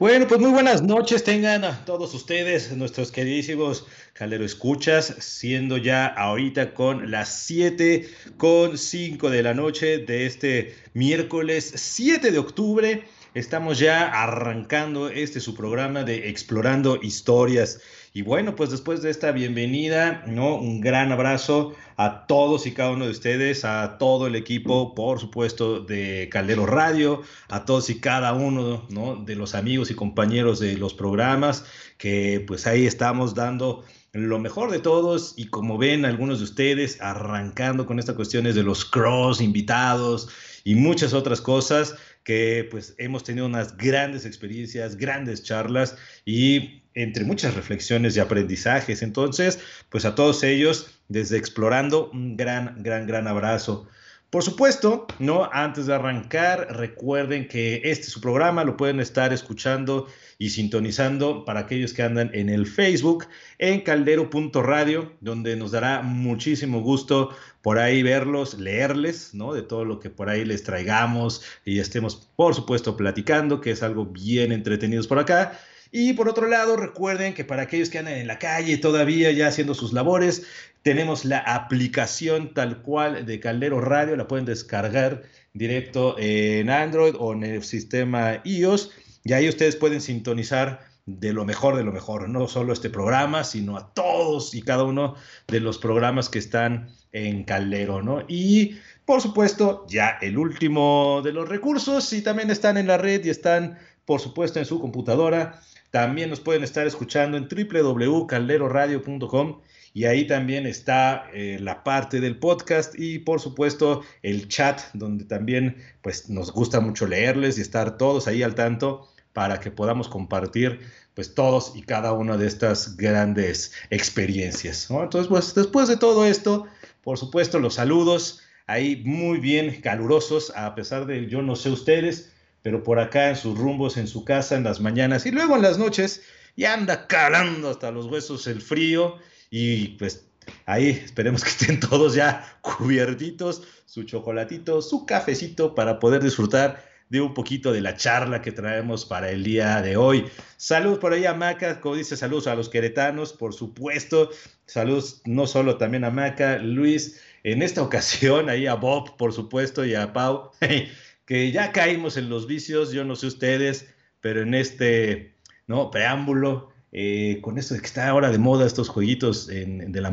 Bueno, pues muy buenas noches tengan a todos ustedes, nuestros queridísimos Calero Escuchas, siendo ya ahorita con las 7 con 5 de la noche de este miércoles 7 de octubre. Estamos ya arrancando este su programa de Explorando Historias. Y bueno, pues después de esta bienvenida, ¿no? Un gran abrazo a todos y cada uno de ustedes, a todo el equipo, por supuesto, de Caldero Radio, a todos y cada uno, ¿no? De los amigos y compañeros de los programas, que pues ahí estamos dando lo mejor de todos y como ven algunos de ustedes arrancando con estas cuestiones de los cross invitados y muchas otras cosas que pues hemos tenido unas grandes experiencias, grandes charlas y entre muchas reflexiones y aprendizajes. Entonces, pues a todos ellos, desde Explorando, un gran, gran, gran abrazo. Por supuesto, ¿no? Antes de arrancar, recuerden que este su programa lo pueden estar escuchando y sintonizando para aquellos que andan en el Facebook, en caldero.radio, donde nos dará muchísimo gusto por ahí verlos, leerles, ¿no? De todo lo que por ahí les traigamos y estemos, por supuesto, platicando, que es algo bien entretenidos por acá. Y por otro lado, recuerden que para aquellos que andan en la calle todavía ya haciendo sus labores, tenemos la aplicación tal cual de Caldero Radio, la pueden descargar directo en Android o en el sistema iOS y ahí ustedes pueden sintonizar de lo mejor de lo mejor, no solo este programa, sino a todos y cada uno de los programas que están en Caldero, ¿no? Y por supuesto, ya el último de los recursos, y también están en la red y están, por supuesto, en su computadora, también nos pueden estar escuchando en www.calderoradio.com y ahí también está eh, la parte del podcast y por supuesto el chat donde también pues nos gusta mucho leerles y estar todos ahí al tanto para que podamos compartir pues todos y cada una de estas grandes experiencias. Entonces pues después de todo esto, por supuesto los saludos ahí muy bien calurosos a pesar de yo no sé ustedes, pero por acá en sus rumbos, en su casa, en las mañanas y luego en las noches, ya anda calando hasta los huesos el frío y pues ahí esperemos que estén todos ya cubiertitos, su chocolatito, su cafecito para poder disfrutar de un poquito de la charla que traemos para el día de hoy. Saludos por ahí a Maca, como dice, saludos a los queretanos, por supuesto. Saludos no solo también a Maca, Luis, en esta ocasión ahí a Bob, por supuesto, y a Pau. que ya caímos en los vicios, yo no sé ustedes, pero en este ¿no? preámbulo, eh, con esto de que está ahora de moda estos jueguitos en, de la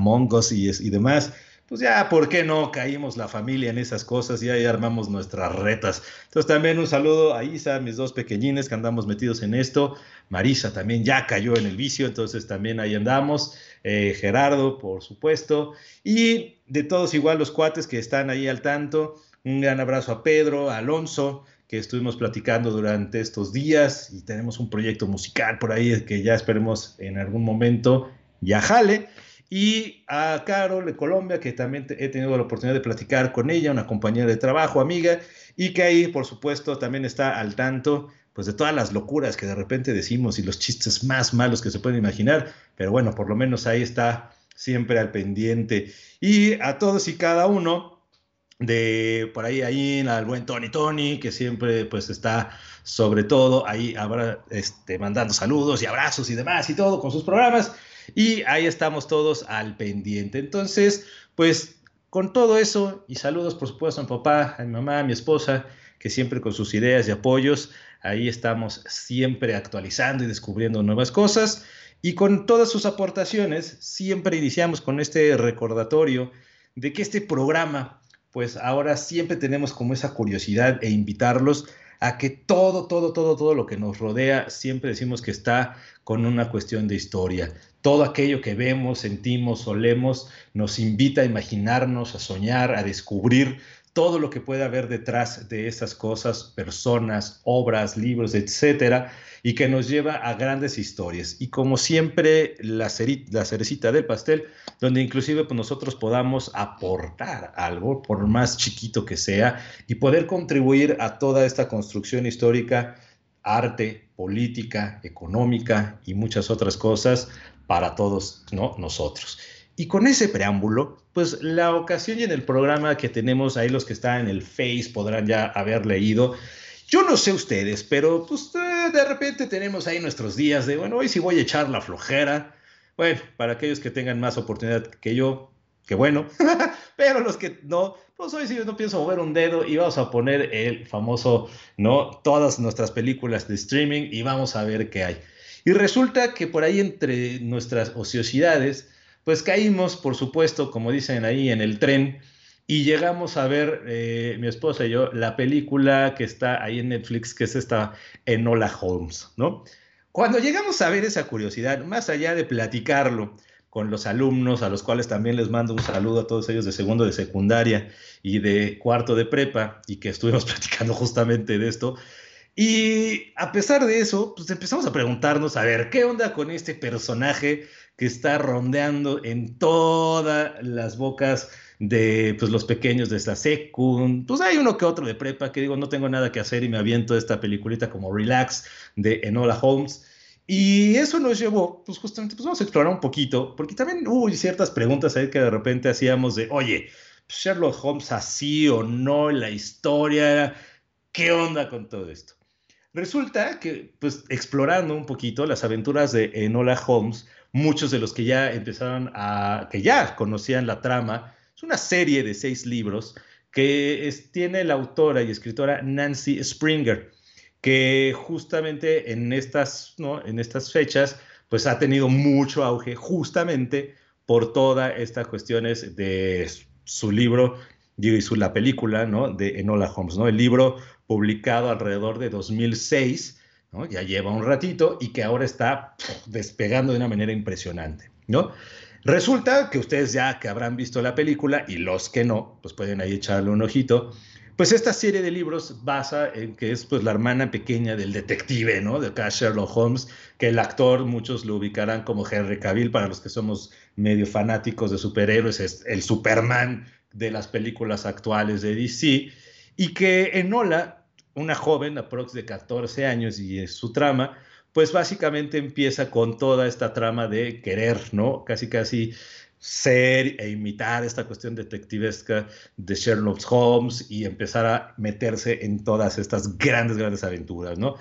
y, y demás, pues ya, ¿por qué no caímos la familia en esas cosas y ahí armamos nuestras retas? Entonces también un saludo a Isa, mis dos pequeñines que andamos metidos en esto. Marisa también ya cayó en el vicio, entonces también ahí andamos. Eh, Gerardo, por supuesto. Y de todos igual los cuates que están ahí al tanto. Un gran abrazo a Pedro, a Alonso, que estuvimos platicando durante estos días y tenemos un proyecto musical por ahí que ya esperemos en algún momento ya jale. Y a Carol de Colombia, que también he tenido la oportunidad de platicar con ella, una compañera de trabajo, amiga, y que ahí, por supuesto, también está al tanto pues de todas las locuras que de repente decimos y los chistes más malos que se pueden imaginar, pero bueno, por lo menos ahí está siempre al pendiente. Y a todos y cada uno, de por ahí, ahí al buen Tony Tony, que siempre pues está sobre todo ahí habrá, este, mandando saludos y abrazos y demás y todo con sus programas. Y ahí estamos todos al pendiente. Entonces, pues con todo eso y saludos por supuesto a mi papá, a mi mamá, a mi esposa, que siempre con sus ideas y apoyos, ahí estamos siempre actualizando y descubriendo nuevas cosas. Y con todas sus aportaciones, siempre iniciamos con este recordatorio de que este programa pues ahora siempre tenemos como esa curiosidad e invitarlos a que todo, todo, todo, todo lo que nos rodea, siempre decimos que está con una cuestión de historia. Todo aquello que vemos, sentimos, olemos, nos invita a imaginarnos, a soñar, a descubrir todo lo que puede haber detrás de esas cosas, personas, obras, libros, etcétera, y que nos lleva a grandes historias. Y como siempre, la, la cerecita del pastel, donde inclusive pues, nosotros podamos aportar algo, por más chiquito que sea, y poder contribuir a toda esta construcción histórica, arte, política, económica y muchas otras cosas para todos ¿no? nosotros. Y con ese preámbulo, pues la ocasión y en el programa que tenemos ahí los que están en el Face podrán ya haber leído. Yo no sé ustedes, pero pues, eh, de repente tenemos ahí nuestros días de, bueno, hoy sí voy a echar la flojera. Bueno, para aquellos que tengan más oportunidad que yo, que bueno, pero los que no, pues hoy sí no pienso mover un dedo y vamos a poner el famoso, ¿no? Todas nuestras películas de streaming y vamos a ver qué hay. Y resulta que por ahí entre nuestras ociosidades, pues caímos, por supuesto, como dicen ahí, en el tren y llegamos a ver, eh, mi esposa y yo, la película que está ahí en Netflix, que es esta Enola Holmes, ¿no? Cuando llegamos a ver esa curiosidad, más allá de platicarlo, con los alumnos, a los cuales también les mando un saludo a todos ellos de segundo de secundaria y de cuarto de prepa, y que estuvimos platicando justamente de esto. Y a pesar de eso, pues empezamos a preguntarnos, a ver, ¿qué onda con este personaje que está rondeando en todas las bocas de pues, los pequeños de esta secund? Pues hay uno que otro de prepa que digo, no tengo nada que hacer y me aviento esta peliculita como Relax de Enola Holmes. Y eso nos llevó, pues justamente, pues vamos a explorar un poquito, porque también hubo ciertas preguntas ahí que de repente hacíamos de, oye, Sherlock Holmes así o no, la historia, ¿qué onda con todo esto? Resulta que, pues explorando un poquito las aventuras de Enola Holmes, muchos de los que ya empezaron a, que ya conocían la trama, es una serie de seis libros que tiene la autora y escritora Nancy Springer que justamente en estas, ¿no? en estas fechas, pues ha tenido mucho auge justamente por todas estas cuestiones de su libro y su, la película ¿no? de Enola Holmes, ¿no? el libro publicado alrededor de 2006, ya lleva un ratito y que ahora está despegando de una manera impresionante. ¿no? Resulta que ustedes ya que habrán visto la película y los que no, pues pueden ahí echarle un ojito, pues esta serie de libros basa en que es pues la hermana pequeña del detective, ¿no? De acá Sherlock Holmes, que el actor muchos lo ubicarán como Henry Cavill, para los que somos medio fanáticos de superhéroes, es el Superman de las películas actuales de DC, y que Enola, una joven aprox de 14 años y es su trama, pues básicamente empieza con toda esta trama de querer, ¿no? Casi casi ser e imitar esta cuestión detectivesca de Sherlock Holmes y empezar a meterse en todas estas grandes, grandes aventuras, ¿no?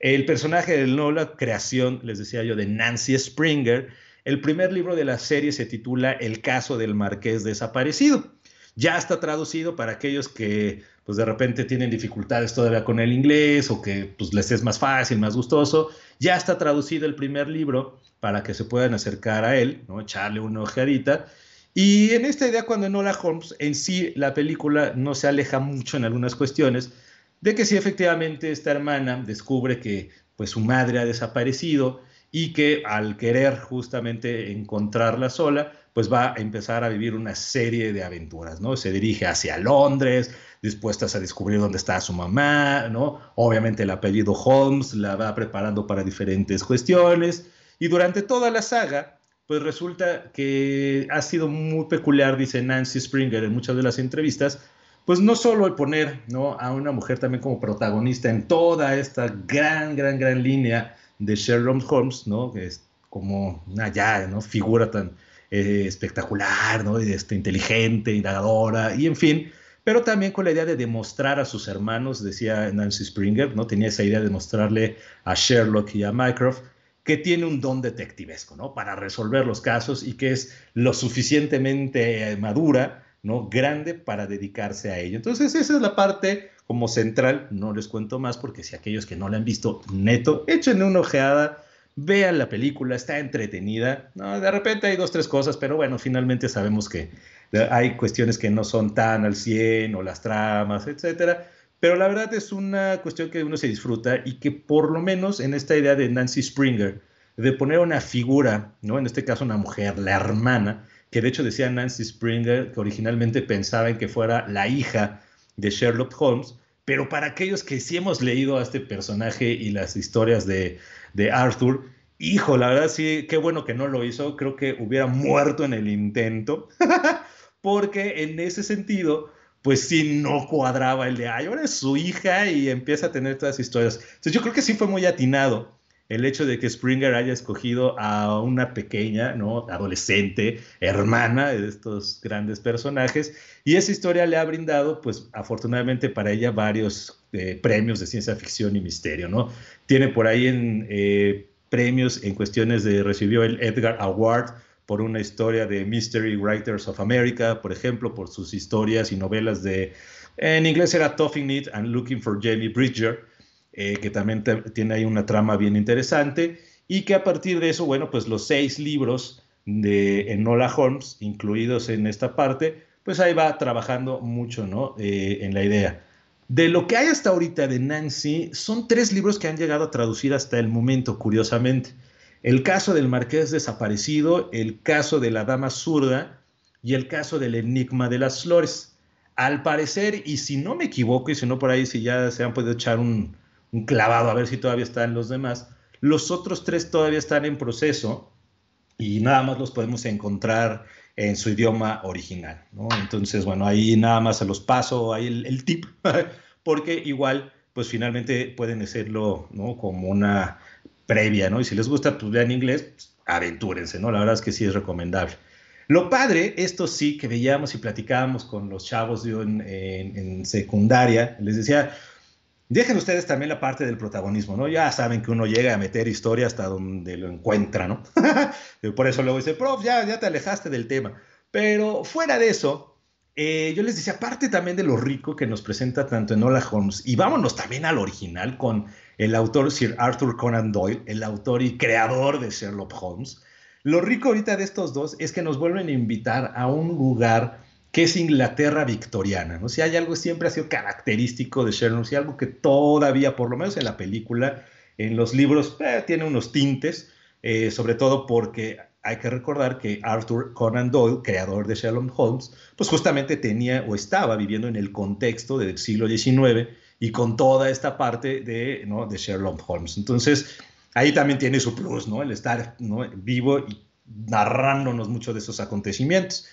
El personaje de Nola, creación, les decía yo, de Nancy Springer, el primer libro de la serie se titula El caso del marqués desaparecido. Ya está traducido para aquellos que pues de repente tienen dificultades todavía con el inglés o que pues les es más fácil, más gustoso. Ya está traducido el primer libro para que se puedan acercar a él, ¿no? echarle una ojeadita. Y en esta idea, cuando Enola Holmes, en sí la película no se aleja mucho en algunas cuestiones, de que sí efectivamente esta hermana descubre que pues su madre ha desaparecido y que al querer justamente encontrarla sola, pues va a empezar a vivir una serie de aventuras, ¿no? Se dirige hacia Londres, dispuestas a descubrir dónde está su mamá, ¿no? Obviamente el apellido Holmes la va preparando para diferentes cuestiones y durante toda la saga, pues resulta que ha sido muy peculiar, dice Nancy Springer en muchas de las entrevistas, pues no solo el poner ¿no? a una mujer también como protagonista en toda esta gran, gran, gran línea de Sherlock Holmes, ¿no? que es como una ya, ¿no? figura tan eh, espectacular, ¿no? este, inteligente, indagadora, y en fin, pero también con la idea de demostrar a sus hermanos, decía Nancy Springer, ¿no? tenía esa idea de mostrarle a Sherlock y a Mycroft que tiene un don detectivesco, ¿no? Para resolver los casos y que es lo suficientemente madura, ¿no? Grande para dedicarse a ello. Entonces, esa es la parte como central. No les cuento más porque si aquellos que no la han visto, neto, échenle una ojeada, vean la película, está entretenida. ¿no? De repente hay dos, tres cosas, pero bueno, finalmente sabemos que hay cuestiones que no son tan al 100 o las tramas, etcétera pero la verdad es una cuestión que uno se disfruta y que por lo menos en esta idea de Nancy Springer, de poner una figura, ¿no? En este caso una mujer, la hermana, que de hecho decía Nancy Springer que originalmente pensaba en que fuera la hija de Sherlock Holmes, pero para aquellos que sí hemos leído a este personaje y las historias de, de Arthur, hijo, la verdad sí, qué bueno que no lo hizo, creo que hubiera muerto en el intento, porque en ese sentido pues sí no cuadraba el de, ay, ahora es su hija y empieza a tener todas las historias. Entonces yo creo que sí fue muy atinado el hecho de que Springer haya escogido a una pequeña, ¿no? Adolescente, hermana de estos grandes personajes. Y esa historia le ha brindado, pues afortunadamente para ella, varios eh, premios de ciencia ficción y misterio, ¿no? Tiene por ahí en, eh, premios en cuestiones de, recibió el Edgar Award por una historia de Mystery Writers of America, por ejemplo, por sus historias y novelas de, en inglés era Toughing It and Looking for Jamie Bridger, eh, que también tiene ahí una trama bien interesante, y que a partir de eso, bueno, pues los seis libros de Enola Holmes, incluidos en esta parte, pues ahí va trabajando mucho, ¿no? Eh, en la idea. De lo que hay hasta ahorita de Nancy, son tres libros que han llegado a traducir hasta el momento, curiosamente. El caso del marqués desaparecido, el caso de la dama zurda y el caso del enigma de las flores. Al parecer, y si no me equivoco, y si no por ahí, si ya se han podido echar un, un clavado a ver si todavía están los demás, los otros tres todavía están en proceso y nada más los podemos encontrar en su idioma original. Entonces, bueno, ahí nada más se los paso ahí el, tip, porque igual, pues finalmente pueden hacerlo ¿no? como una previa, ¿no? Y si les gusta, pues vean inglés, pues, aventúrense, ¿no? La verdad es que sí es recomendable. Lo padre, esto sí que veíamos y platicábamos con los chavos yo en, en secundaria, les decía, Dejen ustedes también la parte del protagonismo, ¿no? Ya saben que uno llega a meter historia hasta donde lo encuentra, ¿no? Por eso luego dice, prof, ya, ya te alejaste del tema. Pero fuera de eso, eh, yo les decía, aparte también de lo rico que nos presenta tanto Enola Holmes, y vámonos también al original con el autor Sir Arthur Conan Doyle, el autor y creador de Sherlock Holmes. Lo rico ahorita de estos dos es que nos vuelven a invitar a un lugar que es Inglaterra victoriana, ¿no? Si hay algo siempre ha sido característico de Sherlock, si algo que todavía, por lo menos en la película, en los libros, eh, tiene unos tintes, eh, sobre todo porque hay que recordar que Arthur Conan Doyle, creador de Sherlock Holmes, pues justamente tenía o estaba viviendo en el contexto del siglo XIX y con toda esta parte de, ¿no? de Sherlock Holmes. Entonces, ahí también tiene su plus, ¿no? El estar vivo y narrándonos mucho de esos acontecimientos.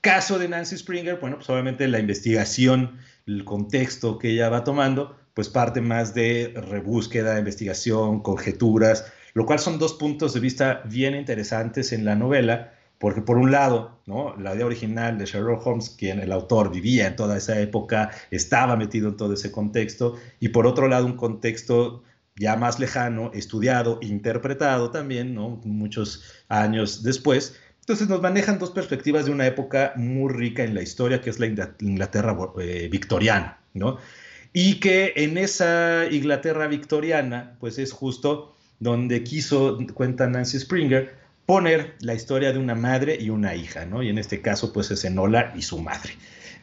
Caso de Nancy Springer, bueno, pues obviamente la investigación, el contexto que ella va tomando, pues parte más de rebúsqueda, investigación, conjeturas, lo cual son dos puntos de vista bien interesantes en la novela, porque por un lado, ¿no? la idea original de Sherlock Holmes, quien el autor vivía en toda esa época, estaba metido en todo ese contexto, y por otro lado un contexto ya más lejano, estudiado, interpretado también, ¿no? muchos años después, entonces nos manejan dos perspectivas de una época muy rica en la historia, que es la Inglaterra eh, victoriana, ¿no? Y que en esa Inglaterra victoriana, pues es justo donde quiso, cuenta Nancy Springer, poner la historia de una madre y una hija, ¿no? Y en este caso, pues es Enola y su madre.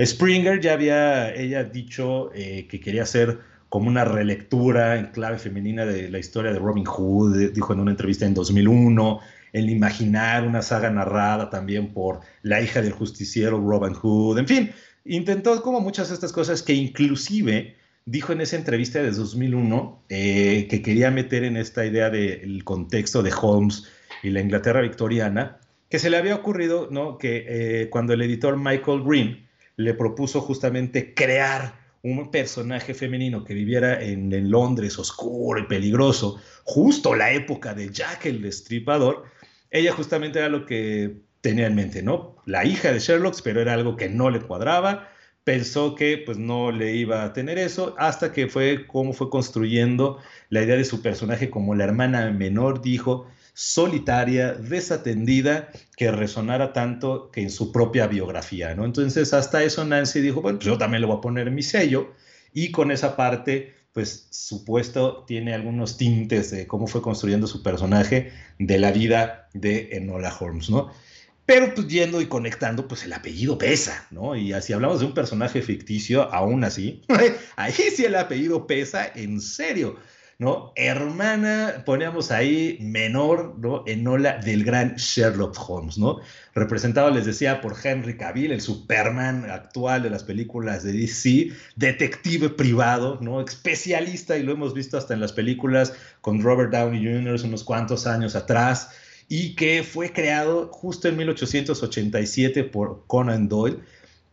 Springer ya había ella dicho eh, que quería hacer como una relectura en clave femenina de la historia de Robin Hood, dijo en una entrevista en 2001, el imaginar una saga narrada también por la hija del justiciero Robin Hood, en fin, intentó como muchas de estas cosas que inclusive dijo en esa entrevista de 2001 eh, que quería meter en esta idea del contexto de Holmes y la Inglaterra victoriana, que se le había ocurrido, ¿no? Que eh, cuando el editor Michael Green le propuso justamente crear un personaje femenino que viviera en, Londres oscuro y peligroso, justo la época de Jack el Destripador, ella justamente era lo que tenía en mente, ¿no? La hija de Sherlock, pero era algo que no le cuadraba, pensó que pues no le iba a tener eso, hasta que fue como fue construyendo la idea de su personaje como la hermana menor, dijo, solitaria, desatendida, que resonara tanto que en su propia biografía, ¿no? Entonces hasta eso Nancy dijo, bueno, pues yo también le voy a poner mi sello, y con esa parte pues supuesto tiene algunos tintes de cómo fue construyendo su personaje de la vida de Enola Holmes, ¿no? Pero pues yendo y conectando, pues el apellido pesa, ¿no? Y así hablamos de un personaje ficticio, aún así, ahí sí el apellido pesa, en serio. ¿no? Hermana, ponemos ahí menor, ¿no? Enola del gran Sherlock Holmes, ¿no? Representado, les decía, por Henry Cavill, el Superman actual de las películas de DC, detective privado, ¿no? Especialista, y lo hemos visto hasta en las películas con Robert Downey Jr. unos cuantos años atrás, y que fue creado justo en 1887 por Conan Doyle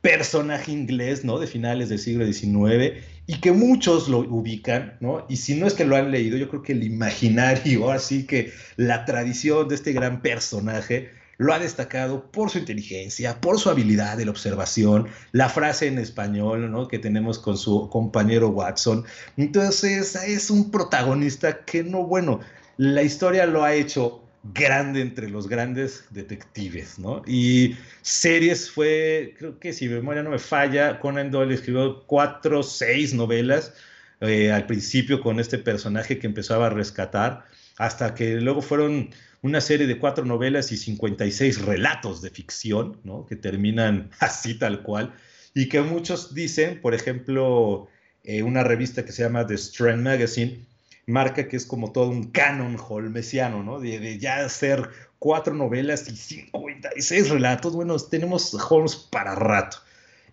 personaje inglés, ¿no? De finales del siglo XIX y que muchos lo ubican, ¿no? Y si no es que lo han leído, yo creo que el imaginario, así que la tradición de este gran personaje lo ha destacado por su inteligencia, por su habilidad de la observación, la frase en español ¿no? que tenemos con su compañero Watson. Entonces es un protagonista que no, bueno, la historia lo ha hecho grande entre los grandes detectives, ¿no? Y series fue, creo que si memoria no me falla, Conan Doyle escribió cuatro, seis novelas eh, al principio con este personaje que empezaba a rescatar, hasta que luego fueron una serie de cuatro novelas y 56 relatos de ficción, ¿no? Que terminan así tal cual, y que muchos dicen, por ejemplo, eh, una revista que se llama The Strand Magazine, marca que es como todo un canon holmesiano, ¿no? De, ya hacer cuatro novelas y 56 relatos, bueno, tenemos Holmes para rato.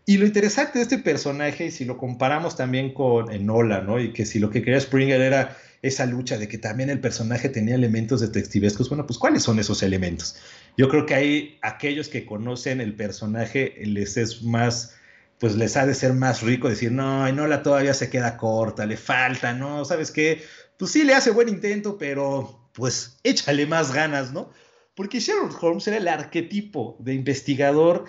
Y lo interesante de este personaje, si lo comparamos también con Enola, ¿no? Y que si lo que quería Springer era esa lucha de que también el personaje tenía elementos detectivescos, bueno, pues ¿cuáles son esos elementos? Yo creo que hay aquellos que conocen el personaje, les es más pues les ha de ser más rico decir, no, Enola todavía se queda corta, le falta, ¿no? ¿Sabes qué? Pues sí le hace buen intento, pero pues échale más ganas, ¿no? Porque Sherlock Holmes era el arquetipo de investigador,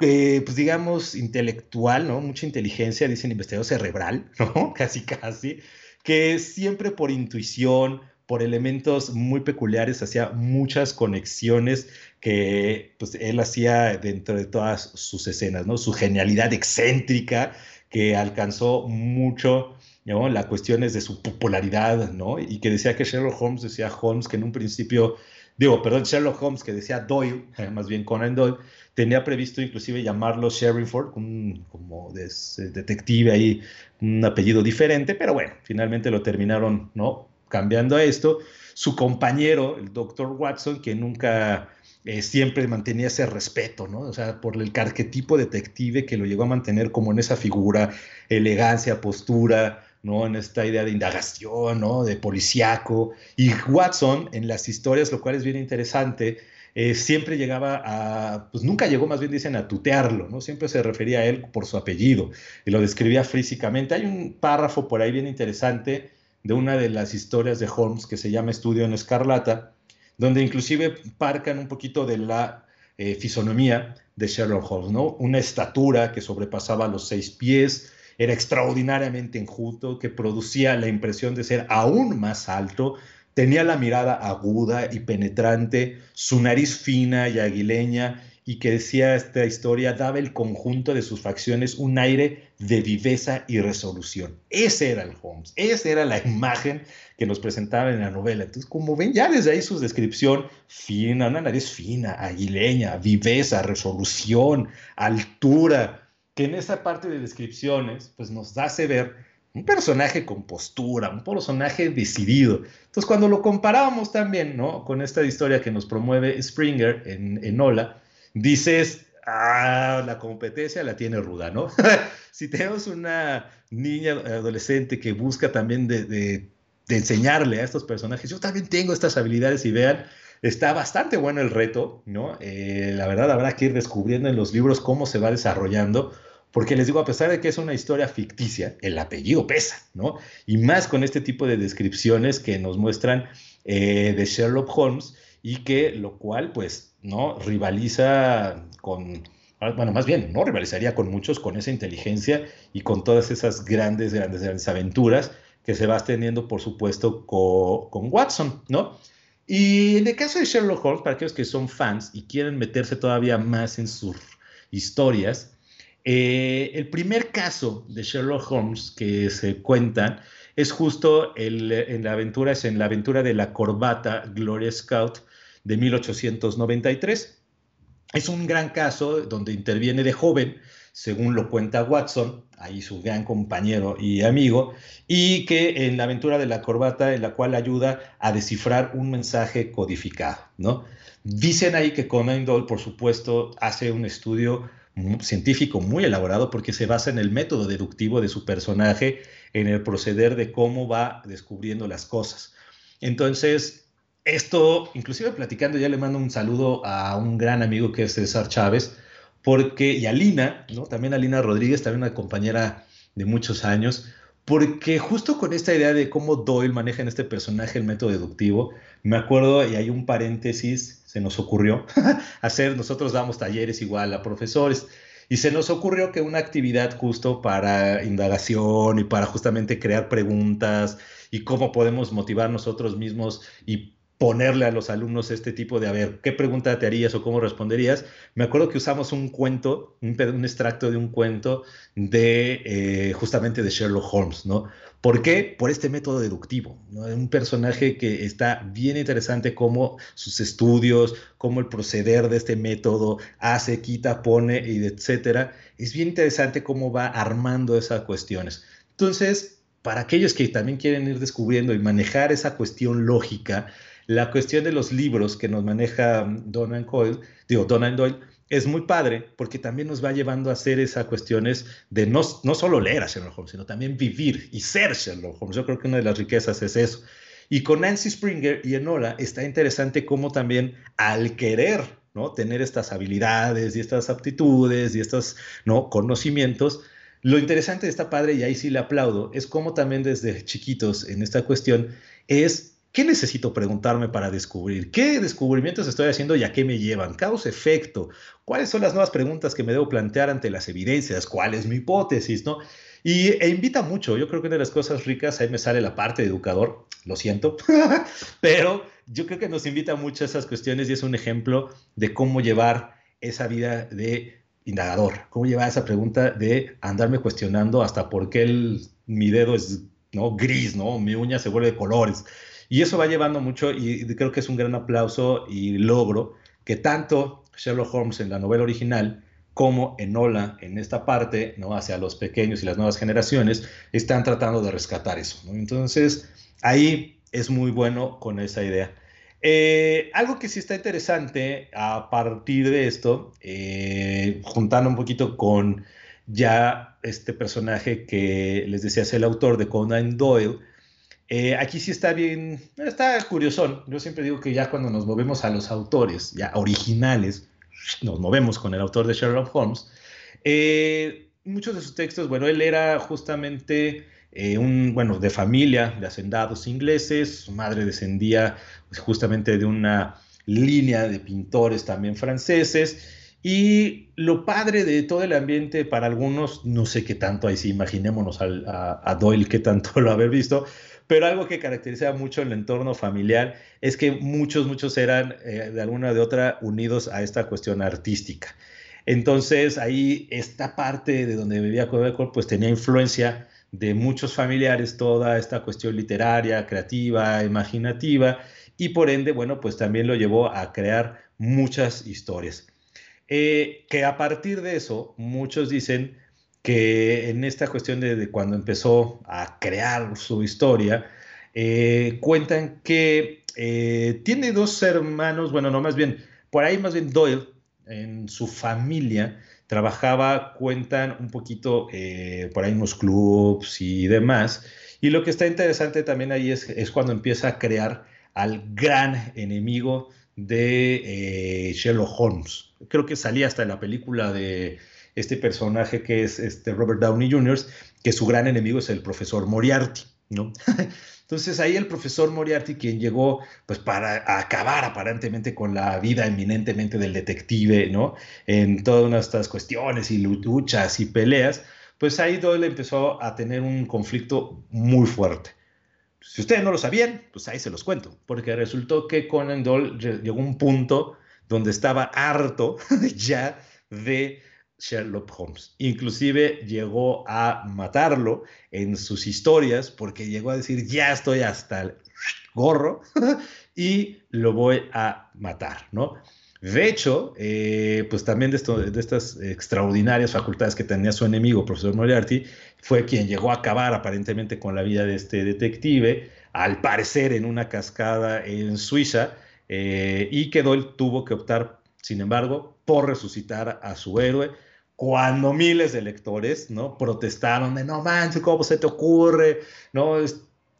eh, pues digamos, intelectual, ¿no? Mucha inteligencia, dicen investigador cerebral, ¿no? Casi, casi, que siempre por intuición, por elementos muy peculiares, hacía muchas conexiones que pues, él hacía dentro de todas sus escenas, ¿no? Su genialidad excéntrica que alcanzó mucho ¿no? La cuestión es de su popularidad, ¿no? Y que decía que Sherlock Holmes decía Holmes que en un principio, digo, perdón, Sherlock Holmes que decía Doyle, más bien Conan Doyle, tenía previsto inclusive llamarlo Sherryford, un, como detective ahí, un apellido diferente, pero bueno, finalmente lo terminaron, ¿no? Cambiando a esto. Su compañero, el doctor Watson, que nunca eh, siempre mantenía ese respeto, ¿no? O sea, por el arquetipo detective que lo llegó a mantener como en esa figura, elegancia, postura, ¿no? En esta idea de indagación, ¿no? De policíaco. Y Watson, en las historias, lo cual es bien interesante, eh, siempre llegaba a, pues nunca llegó, más bien dicen, a tutearlo, ¿no? Siempre se refería a él por su apellido y lo describía físicamente. Hay un párrafo por ahí bien interesante de una de las historias de Holmes que se llama Estudio en Escarlata, donde inclusive parcan un poquito de la eh, fisonomía de Sherlock Holmes, ¿no? Una estatura que sobrepasaba los seis pies, era extraordinariamente enjuto, que producía la impresión de ser aún más alto, tenía la mirada aguda y penetrante, su nariz fina y aguileña, y que decía esta historia, daba el conjunto de sus facciones un aire de viveza y resolución. Ese era el Holmes, esa era la imagen que nos presentaba en la novela. Entonces, como ven, ya desde ahí su descripción, fina, una nariz fina, aguileña, viveza, resolución, altura, que en esa parte de descripciones, pues nos hace ver un personaje con postura, un personaje decidido. Entonces, cuando lo comparábamos también, ¿no? Con esta historia que nos promueve Springer en, en Ola, dices, ah, la competencia la tiene ruda, ¿no? si tenemos una niña adolescente que busca también de, de, enseñarle a estos personajes, yo también tengo estas habilidades y vean, está bastante bueno el reto, ¿no? Eh, la verdad habrá que ir descubriendo en los libros cómo se va desarrollando porque les digo, a pesar de que es una historia ficticia, el apellido pesa, ¿no? Y más con este tipo de descripciones que nos muestran eh, de Sherlock Holmes y que lo cual, pues, ¿no? Rivaliza con, bueno, más bien, no rivalizaría con muchos con esa inteligencia y con todas esas grandes, grandes, grandes aventuras que se va teniendo, por supuesto, con Watson, ¿no? Y en el caso de Sherlock Holmes, para aquellos que son fans y quieren meterse todavía más en sus historias, eh, el primer caso de Sherlock Holmes que se cuenta es justo en la aventura, es en la aventura de la corbata Gloria Scout de 1893. Es un gran caso donde interviene de joven, según lo cuenta Watson, ahí su gran compañero y amigo, y que en la aventura de la corbata, en la cual ayuda a descifrar un mensaje codificado, ¿no? Dicen ahí que Conan Doyle, por supuesto, hace un estudio científico muy elaborado porque se basa en el método deductivo de su personaje, en el proceder de cómo va descubriendo las cosas. Entonces, esto, inclusive platicando, ya le mando un saludo a un gran amigo que es César Chávez, porque, y a Lina, ¿no? también a Lina Rodríguez, también una compañera de muchos años, porque justo con esta idea de cómo Doyle maneja en este personaje el método deductivo, me acuerdo, y hay un paréntesis, se nos ocurrió hacer, nosotros damos talleres igual a profesores. Y se nos ocurrió que una actividad justo para indagación y para justamente crear preguntas y cómo podemos motivar nosotros mismos y ponerle a los alumnos este tipo de, a ver, ¿qué pregunta te harías o cómo responderías? Me acuerdo que usamos un cuento, un, extracto de un cuento de eh, justamente de Sherlock Holmes, ¿no? ¿Por qué? Por este método deductivo. Un personaje que está bien interesante como sus estudios, cómo el proceder de este método hace, quita, pone, etcétera. Es bien interesante cómo va armando esas cuestiones. Entonces, para aquellos que también quieren ir descubriendo y manejar esa cuestión lógica, la cuestión de los libros que nos maneja Donald Coyle, digo, Donald Doyle, es muy padre porque también nos va llevando a hacer esas cuestiones de no, no solo leer a Sherlock Holmes, sino también vivir y ser Sherlock Holmes. Yo creo que una de las riquezas es eso. Y con Nancy Springer y Enola está interesante cómo también al querer ¿no? tener estas habilidades y estas aptitudes y estos ¿no? conocimientos, lo interesante de esta padre, y ahí sí le aplaudo, es cómo también desde chiquitos en esta cuestión es ¿Qué necesito preguntarme para descubrir? ¿Qué descubrimientos estoy haciendo y a qué me llevan? Causa efecto. ¿Cuáles son las nuevas preguntas que me debo plantear ante las evidencias? ¿Cuál es mi hipótesis? ¿no? Y e invita mucho. Yo creo que una de las cosas ricas, ahí me sale la parte de educador, lo siento, pero yo creo que nos invita mucho a esas cuestiones y es un ejemplo de cómo llevar esa vida de indagador, cómo llevar esa pregunta de andarme cuestionando hasta por qué mi dedo es ¿no? gris, ¿no? mi uña se vuelve de colores. Y eso va llevando mucho y creo que es un gran aplauso y logro que tanto Sherlock Holmes en la novela original como Enola en esta parte, ¿no? hacia los pequeños y las nuevas generaciones, están tratando de rescatar eso. Entonces, ahí es muy bueno con esa idea. Eh, algo que sí está interesante a partir de esto, eh, juntando un poquito con ya este personaje que les decía es el autor de Conan Doyle, eh, aquí sí está bien, está curiosón. Yo siempre digo que ya cuando nos movemos a los autores, ya originales, nos movemos con el autor de Sherlock Holmes. Eh, muchos de sus textos, bueno, él era justamente eh, un, bueno, de familia de hacendados ingleses, su madre descendía justamente de una línea de pintores también franceses. Y lo padre de todo el ambiente, para algunos, no sé qué tanto ahí sí, imaginémonos a, a Doyle, qué tanto lo haber visto, pero algo que caracterizaba mucho el entorno familiar es que muchos, muchos eran eh, de alguna de otra unidos a esta cuestión artística. Entonces ahí esta parte de donde vivía Codeco pues tenía influencia de muchos familiares, toda esta cuestión literaria, creativa, imaginativa, y por ende, bueno, pues también lo llevó a crear muchas historias. Eh, que a partir de eso, muchos dicen que en esta cuestión de, cuando empezó a crear su historia, eh, cuentan que eh, tiene dos hermanos, bueno, no más bien, por ahí más bien Doyle, en su familia, trabajaba, cuentan un poquito eh, por ahí en los clubs y demás. Y lo que está interesante también ahí es, es cuando empieza a crear al gran enemigo de Sherlock Holmes. Creo que salía hasta en la película de este personaje que es este Robert Downey Jr., que su gran enemigo es el profesor Moriarty, ¿no? Entonces ahí el profesor Moriarty, quien llegó pues para acabar aparentemente con la vida eminentemente del detective, ¿no? En todas estas cuestiones y luchas y peleas, pues ahí Doyle empezó a tener un conflicto muy fuerte. Si ustedes no lo sabían, pues ahí se los cuento, porque resultó que Conan Doyle llegó a un punto donde estaba harto ya de Sherlock Holmes. Inclusive llegó a matarlo en sus historias porque llegó a decir, ya estoy hasta el gorro y lo voy a matar, ¿no? De hecho, eh, pues también de, de, estas extraordinarias facultades que tenía su enemigo, profesor Moriarty, fue quien llegó a acabar aparentemente con la vida de este detective, al parecer en una cascada en Suiza, eh, y que Doyle tuvo que optar, sin embargo, por resucitar a su héroe, cuando miles de lectores, ¿no? Protestaron de, no manches, ¿cómo se te ocurre? ¿No?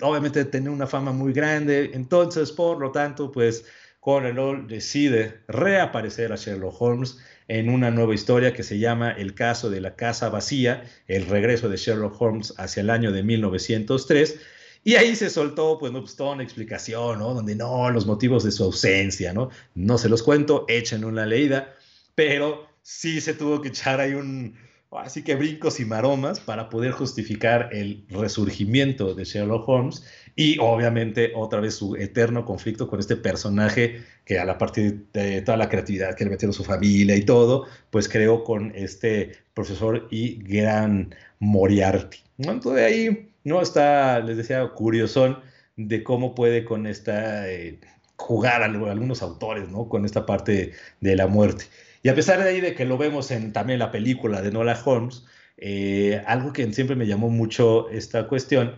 Obviamente tener una fama muy grande. Entonces, por lo tanto, pues Conan decide reaparecer a Sherlock Holmes en una nueva historia que se llama El caso de la casa vacía, el regreso de Sherlock Holmes hacia el año de 1903. Y ahí se soltó, pues, ¿no? pues toda una explicación, ¿no? Donde no, los motivos de su ausencia, ¿no? No se los cuento, echen una leída, pero sí se tuvo que echar ahí un, así que brincos y maromas para poder justificar el resurgimiento de Sherlock Holmes y obviamente otra vez su eterno conflicto con este personaje que a la partir de toda la creatividad que le metieron su familia y todo, pues creó con este profesor y gran Moriarty. Entonces ahí no está, les decía, curiosón de cómo puede con esta, eh, jugar a algunos autores, ¿no? Con esta parte de la muerte. Y a pesar de ahí de que lo vemos en también la película de Nola Holmes, eh, algo que siempre me llamó mucho esta cuestión,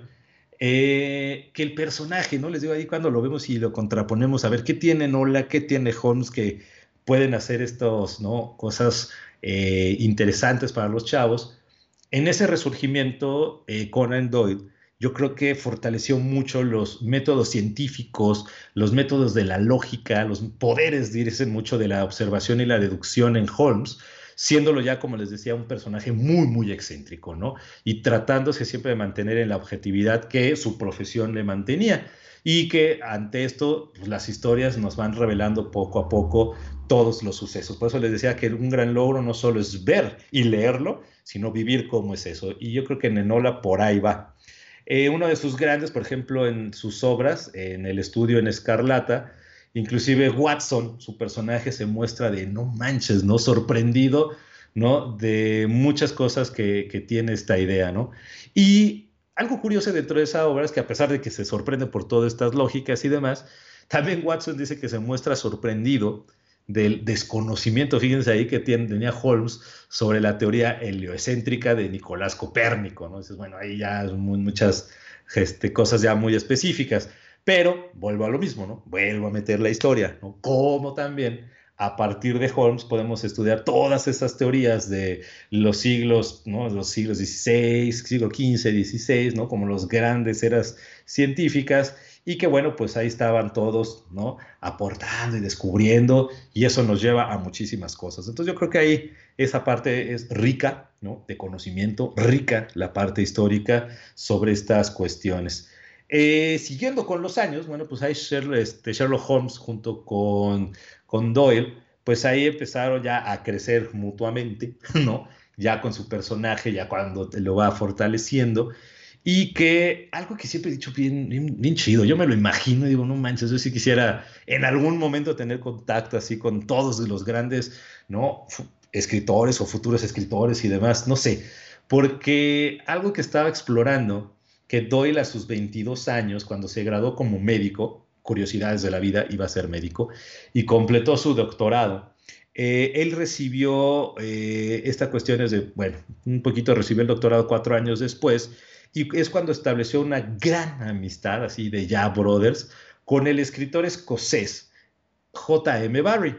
eh, que el personaje, ¿no? Les digo ahí cuando lo vemos y lo contraponemos, a ver qué tiene Nola, qué tiene Holmes que pueden hacer estas ¿no? cosas interesantes para los chavos. En ese resurgimiento, Conan Doyle yo creo que fortaleció mucho los métodos científicos, los métodos de la lógica, los poderes, dicen mucho de la observación y la deducción en Holmes, siéndolo ya, como les decía, un personaje muy, muy excéntrico, ¿no? Y tratándose siempre de mantener en la objetividad que su profesión le mantenía. Y que ante esto, pues, las historias nos van revelando poco a poco todos los sucesos. Por eso les decía que un gran logro no solo es ver y leerlo, sino vivir cómo es eso. Y yo creo que en Enola por ahí va. Eh, uno de sus grandes, por ejemplo, en sus obras, en el estudio en Escarlata, inclusive Watson, su personaje se muestra de no manches, ¿no? Sorprendido, ¿no? De muchas cosas que, tiene esta idea, ¿no? Y algo curioso dentro de esa obra es que a pesar de que se sorprende por todas estas lógicas y demás, también Watson dice que se muestra sorprendido del desconocimiento, fíjense ahí que tenía Holmes sobre la teoría heliocéntrica de Nicolás Copérnico, ¿no? Entonces, bueno, ahí ya muy, muchas este, cosas ya muy específicas, pero vuelvo a lo mismo, ¿no? Vuelvo a meter la historia, ¿no? Como también a partir de Holmes podemos estudiar todas esas teorías de los siglos, ¿no? Los siglos XVI, siglo XV, XVI, ¿no? Como los grandes eras científicas y que bueno, pues ahí estaban todos, ¿no? Aportando y descubriendo y eso nos lleva a muchísimas cosas. Entonces yo creo que ahí esa parte es rica, ¿no? De conocimiento, rica la parte histórica sobre estas cuestiones. Eh, siguiendo con los años, bueno, pues ahí Sherlock, este, Sherlock Holmes junto con, con Doyle, pues ahí empezaron ya a crecer mutuamente, ¿no? Ya con su personaje, ya cuando lo va fortaleciendo. Y que algo que siempre he dicho bien, bien, chido, yo me lo imagino digo, no manches, yo sí quisiera en algún momento tener contacto así con todos los grandes, ¿no? escritores o futuros escritores y demás, no sé, porque algo que estaba explorando, que Doyle a sus 22 años, cuando se graduó como médico, curiosidades de la vida, iba a ser médico, y completó su doctorado. Eh, él recibió eh, esta cuestión de, bueno, un poquito recibió el doctorado cuatro años después, y es cuando estableció una gran amistad, así de ya brothers, con el escritor escocés J.M. Barrie,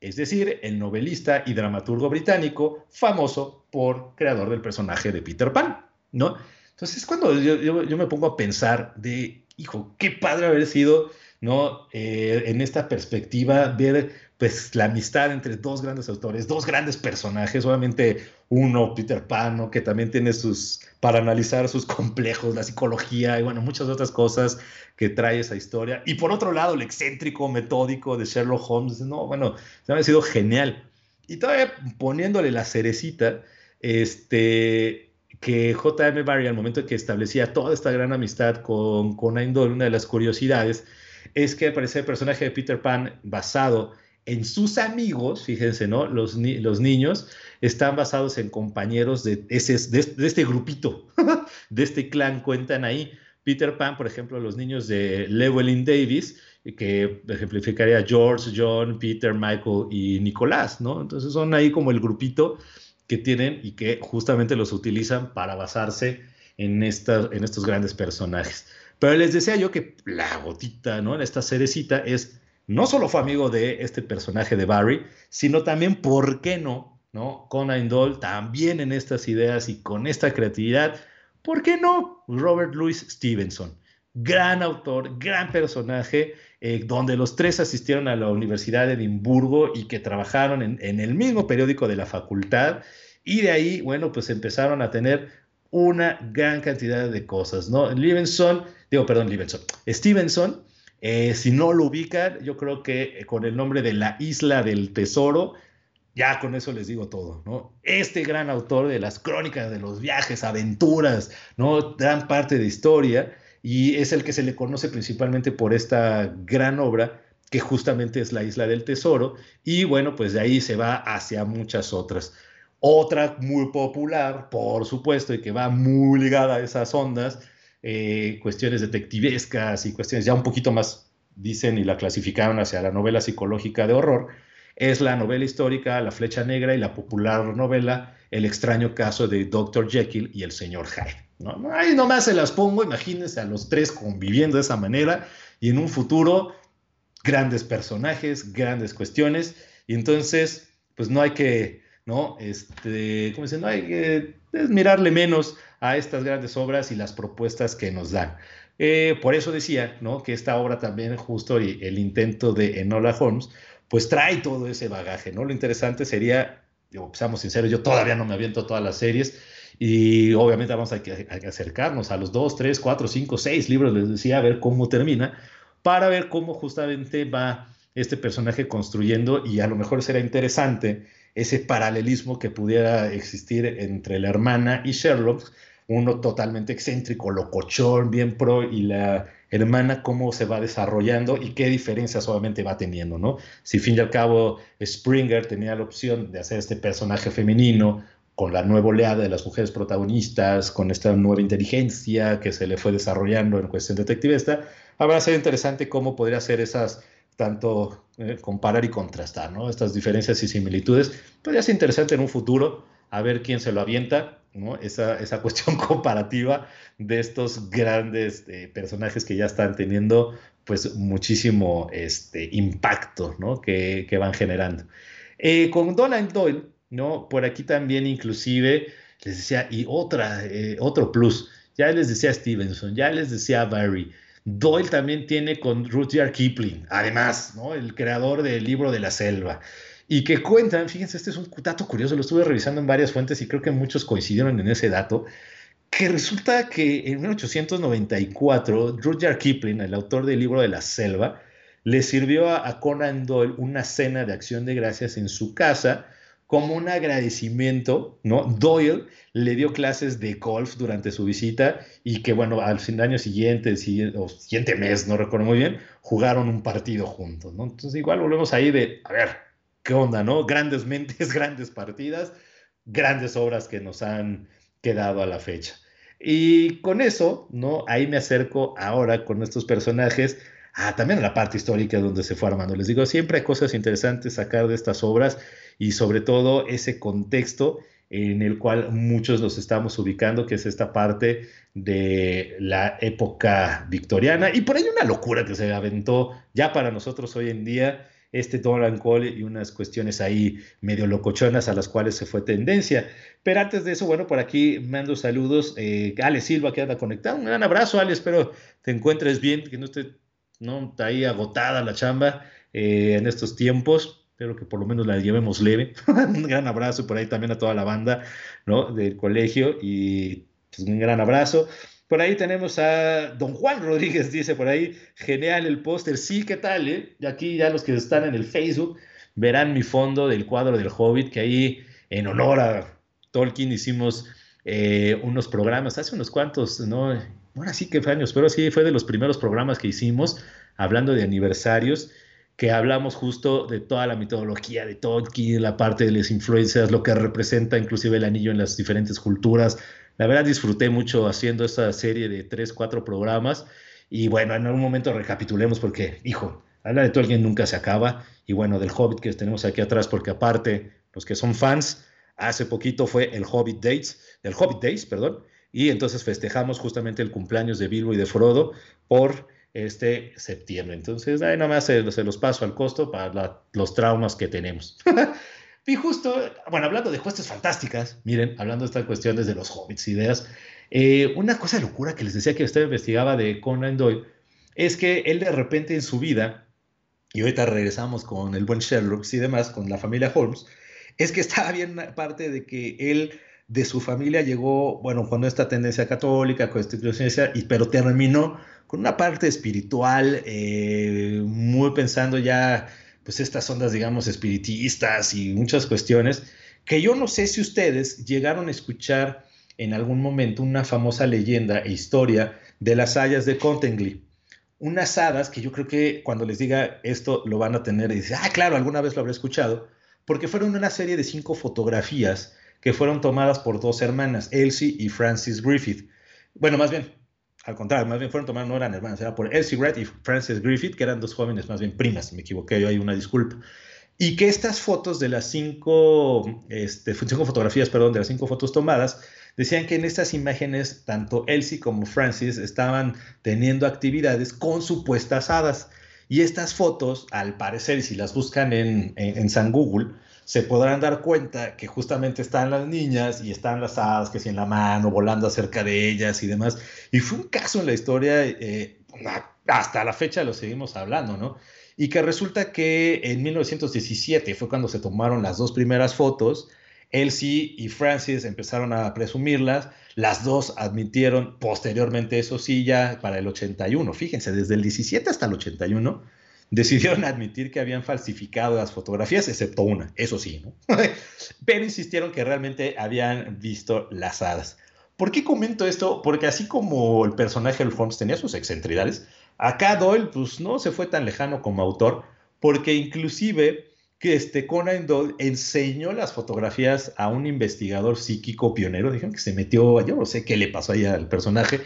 es decir, el novelista y dramaturgo británico famoso por creador del personaje de Peter Pan, ¿no? Entonces es cuando yo, me pongo a pensar de, hijo, qué padre haber sido, ¿no? Eh, en esta perspectiva, ver pues la amistad entre dos grandes autores, dos grandes personajes, obviamente uno, Peter Pan, que también tiene sus, para analizar sus complejos, la psicología y bueno, muchas otras cosas que trae esa historia. Y por otro lado, el excéntrico, metódico de Sherlock Holmes, no, bueno, se ha sido genial. Y todavía poniéndole la cerecita, este, que J.M. Barry, al momento que establecía toda esta gran amistad con Conan Doyle, una de las curiosidades es que aparece el personaje de Peter Pan basado en sus amigos, fíjense, ¿no? Los, los niños están basados en compañeros de, ese, de, este grupito, de este clan, cuentan ahí. Peter Pan, por ejemplo, los niños de Llewellyn Davis, que ejemplificaría George, John, Peter, Michael y Nicolás, ¿no? Entonces son ahí como el grupito que tienen y que justamente los utilizan para basarse en, en estos grandes personajes. Pero les decía yo que la gotita, ¿no? En esta cerecita es no solo fue amigo de este personaje de Barry, sino también, ¿por qué no? ¿no? Conan Doyle también en estas ideas y con esta creatividad, ¿por qué no? Robert Louis Stevenson, gran autor, gran personaje, eh, donde los tres asistieron a la Universidad de Edimburgo y que trabajaron en, en el mismo periódico de la facultad, y de ahí, bueno, pues empezaron a tener una gran cantidad de cosas, ¿no? Stevenson digo, perdón, Stevenson. Stevenson, eh, si no lo ubican, yo creo que con el nombre de La Isla del Tesoro, ya con eso les digo todo, ¿no? Este gran autor de las crónicas de los viajes, aventuras, ¿no? Gran parte de historia, y es el que se le conoce principalmente por esta gran obra que justamente es la Isla del Tesoro, y bueno, pues de ahí se va hacia muchas otras. Otra muy popular, por supuesto, y que va muy ligada a esas ondas, eh, cuestiones detectivescas y cuestiones ya un poquito más, dicen, y la clasificaron hacia la novela psicológica de horror, es la novela histórica La Flecha Negra y la popular novela El extraño caso de Dr. Jekyll y el señor Hyde. ¿no? Ahí nomás se las pongo, imagínense a los tres conviviendo de esa manera y en un futuro grandes personajes, grandes cuestiones, y entonces, pues no hay que, ¿no? Este, ¿cómo No hay que mirarle menos a estas grandes obras y las propuestas que nos dan. Eh, por eso decía, ¿no? Que esta obra también, justo el, el intento de Enola Holmes, pues trae todo ese bagaje, ¿no? Lo interesante sería, digo, seamos sinceros, yo todavía no me aviento todas las series y obviamente vamos a, que, acercarnos a los dos, tres, cuatro, cinco, seis libros, les decía, a ver cómo termina, para ver cómo justamente va este personaje construyendo y a lo mejor será interesante ese paralelismo que pudiera existir entre la hermana y Sherlock, uno totalmente excéntrico, locochón, bien pro, y la hermana cómo se va desarrollando y qué diferencias obviamente va teniendo, ¿no? Si fin y al cabo Springer tenía la opción de hacer este personaje femenino con la nueva oleada de las mujeres protagonistas, con esta nueva inteligencia que se le fue desarrollando en cuestión detectivista, habrá ser interesante cómo podría ser esas tanto eh, comparar y contrastar, ¿no? Estas diferencias y similitudes. Podría ser interesante en un futuro a ver quién se lo avienta, ¿no? Esa, esa cuestión comparativa de estos grandes eh, personajes que ya están teniendo pues muchísimo este, impacto, ¿no? Que, que van generando. Eh, con Donald Doyle, ¿no? Por aquí también inclusive les decía, y otra, eh, otro plus, ya les decía Stevenson, ya les decía Barry, Doyle también tiene con Rudyard Kipling, además, ¿no? El creador del libro de la selva y que cuentan, fíjense, este es un dato curioso, lo estuve revisando en varias fuentes y creo que muchos coincidieron en ese dato, que resulta que en 1894 Rudyard Kipling, el autor del libro de la selva, le sirvió a, Conan Doyle una cena de acción de gracias en su casa como un agradecimiento, ¿no? Doyle le dio clases de golf durante su visita y que, bueno, al fin de año siguiente, o siguiente mes, no recuerdo muy bien, jugaron un partido juntos, ¿no? Entonces, igual volvemos ahí de, a ver, ¿qué onda, no? Grandes mentes, grandes partidas, grandes obras que nos han quedado a la fecha. Y con eso, ¿no? Ahí me acerco ahora con estos personajes a también a la parte histórica donde se fue armando. Les digo, siempre hay cosas interesantes sacar de estas obras y sobre todo ese contexto en el cual muchos nos estamos ubicando, que es esta parte de la época victoriana. Y por ahí una locura que se aventó ya para nosotros hoy en día, este Donald Cole y unas cuestiones ahí medio locochonas a las cuales se fue tendencia. Pero antes de eso, bueno, por aquí mando saludos. Eh, Ale Silva que anda conectado. Un gran abrazo, Ale. Espero te encuentres bien, que no esté no ahí agotada la chamba eh, en estos tiempos. Espero que por lo menos la llevemos leve. un gran abrazo por ahí también a toda la banda ¿no? del colegio y pues, un gran abrazo. Por ahí tenemos a don Juan Rodríguez, dice por ahí, genial el póster. Sí, ¿qué tal? Eh? Y aquí ya los que están en el Facebook verán mi fondo del cuadro del Hobbit, que ahí en honor a Tolkien hicimos eh, unos programas, hace unos cuantos, ¿no? Ahora sí que fue años, pero sí fue de los primeros programas que hicimos, hablando de aniversarios, que hablamos justo de toda la mitología de Tolkien, la parte de las influencias, lo que representa inclusive el anillo en las diferentes culturas, la verdad disfruté mucho haciendo esta serie de tres, cuatro programas. Y bueno, en algún momento recapitulemos porque, hijo, hablar de Tolkien nunca se acaba. Y bueno, del Hobbit que tenemos aquí atrás porque aparte, los que son fans, hace poquito fue el Hobbit Dates, del Hobbit Days, perdón, y entonces festejamos justamente el cumpleaños de Bilbo y de Frodo por este septiembre. Entonces, ahí nada más se, los paso al costo para los traumas que tenemos. Y justo, bueno, hablando de cuestas fantásticas, miren, hablando de estas cuestiones de los hobbits, ideas, eh, una cosa de locura que les decía que usted investigaba de Conan Doyle es que él de repente en su vida, y ahorita regresamos con el buen Sherlock y demás, con la familia Holmes, es que estaba bien parte de que él de su familia llegó, bueno, con esta tendencia católica, con esta y, pero terminó con una parte espiritual, eh, muy pensando ya, pues estas ondas, digamos, espiritistas y muchas cuestiones, que yo no sé si ustedes llegaron a escuchar en algún momento una famosa leyenda e historia de las hayas de Cottingley. Unas hadas que yo creo que cuando les diga esto lo van a tener y dicen, ah, claro, alguna vez lo habré escuchado, porque fueron una serie de cinco fotografías que fueron tomadas por dos hermanas, Elsie y Frances Griffith. Bueno, más bien, al contrario, más bien fueron tomadas, no eran hermanas, era por Elsie Wright y Frances Griffith, que eran dos jóvenes, más bien primas, me equivoqué, yo hay una disculpa. Y que estas fotos de las cinco, este, cinco fotografías, perdón, de las cinco fotos tomadas, decían que en estas imágenes tanto Elsie como Francis estaban teniendo actividades con supuestas hadas. Y estas fotos, al parecer, si las buscan en, en, San Google, se podrán dar cuenta que justamente están las niñas y están las hadas que si en la mano, volando cerca de ellas y demás. Y fue un caso en la historia, eh, hasta la fecha lo seguimos hablando, ¿no? Y que resulta que en 1917 fue cuando se tomaron las dos primeras fotos. Elsie y Francis empezaron a presumirlas, las dos admitieron posteriormente, eso sí, ya para el 81, fíjense, desde el 17 hasta el 81, decidieron admitir que habían falsificado las fotografías, excepto una, eso sí, ¿no? Pero insistieron que realmente habían visto las hadas. ¿Por qué comento esto? Porque así como el personaje del Holmes tenía sus excentridades, acá Doyle pues no se fue tan lejano como autor, porque inclusive que este Conan Doyle enseñó las fotografías a un investigador psíquico pionero, dijeron que se metió, yo no sé qué le pasó ahí al personaje,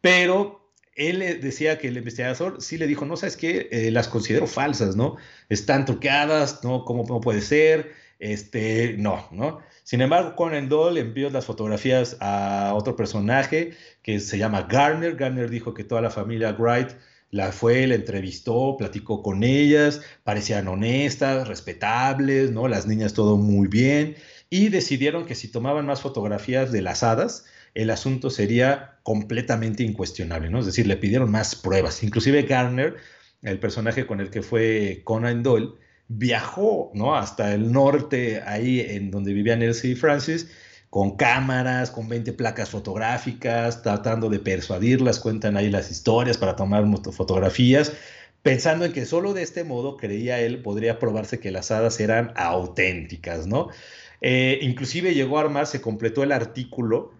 pero él decía que el investigador sí le dijo, no, sabes qué, eh, las considero falsas, ¿no? Están truqueadas, ¿no? ¿Cómo, ¿Cómo, puede ser? Este, no, ¿no? Sin embargo, Conan Doyle envió las fotografías a otro personaje que se llama Garner. Garner dijo que toda la familia Wright la fue, la entrevistó, platicó con ellas, parecían honestas, respetables, ¿no? Las niñas todo muy bien y decidieron que si tomaban más fotografías de las hadas, el asunto sería completamente incuestionable, ¿no? Es decir, le pidieron más pruebas. Inclusive Garner, el personaje con el que fue Conan Doyle, viajó, ¿no? Hasta el norte, ahí en donde vivían Elsie y Francis, con cámaras, con 20 placas fotográficas, tratando de persuadirlas, cuentan ahí las historias para tomar fotografías, pensando en que solo de este modo, creía él, podría probarse que las hadas eran auténticas, ¿no? Eh, inclusive llegó a armar, se completó el artículo,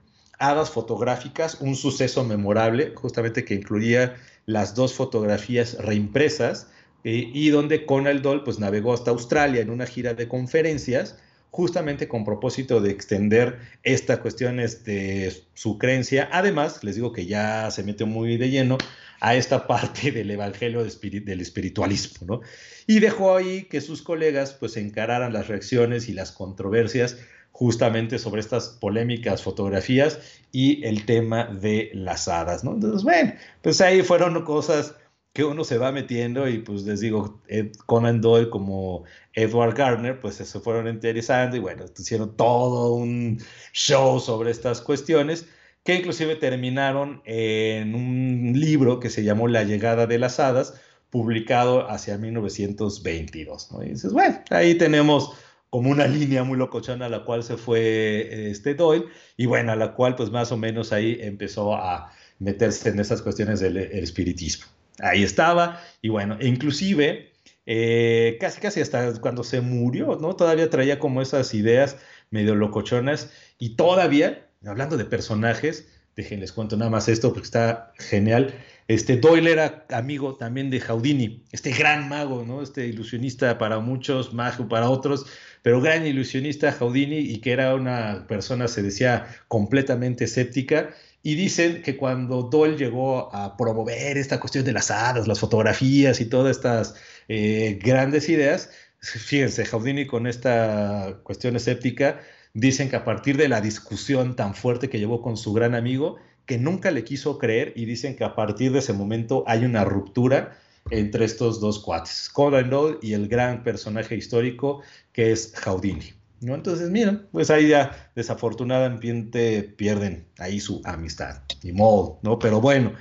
Fotográficas, un suceso memorable, justamente que incluía las dos fotografías reimpresas, eh, y donde Conal Doll pues navegó hasta Australia en una gira de conferencias, justamente con propósito de extender esta cuestión de su creencia. Además, les digo que ya se mete muy de lleno a esta parte del evangelio del espiritualismo, ¿no? Y dejó ahí que sus colegas pues encararan las reacciones y las controversias justamente sobre estas polémicas fotografías y el tema de las hadas, ¿no? Entonces, bueno, pues ahí fueron cosas que uno se va metiendo y pues les digo, Conan Doyle como Edward Gardner, pues se fueron interesando y bueno, hicieron todo un show sobre estas cuestiones que inclusive terminaron en un libro que se llamó La llegada de las hadas, publicado hacia 1922. ¿no? Y dices, bueno, ahí tenemos como una línea muy locochona a la cual se fue este Doyle y bueno, a la cual pues más o menos ahí empezó a meterse en esas cuestiones del espiritismo ahí estaba, y bueno, inclusive eh, casi casi hasta cuando se murió, ¿no? Todavía traía como esas ideas medio locochonas, y todavía, hablando de personajes, déjenles cuento nada más esto porque está genial. Este Doyle era amigo también de Houdini, este gran mago, ¿no? Este ilusionista para muchos, mago para otros, pero gran ilusionista Houdini y que era una persona, se decía, completamente escéptica y dicen que cuando Doyle llegó a promover esta cuestión de las hadas, las fotografías y todas estas eh, grandes ideas, fíjense, Houdini con esta cuestión escéptica, dicen que a partir de la discusión tan fuerte que llevó con su gran amigo, que nunca le quiso creer y dicen que a partir de ese momento hay una ruptura entre estos dos cuates, Conan Doyle y el gran personaje histórico que es Houdini. ¿no? Entonces, miren, pues ahí ya desafortunadamente pierden ahí su amistad, ni modo, ¿no? Pero bueno,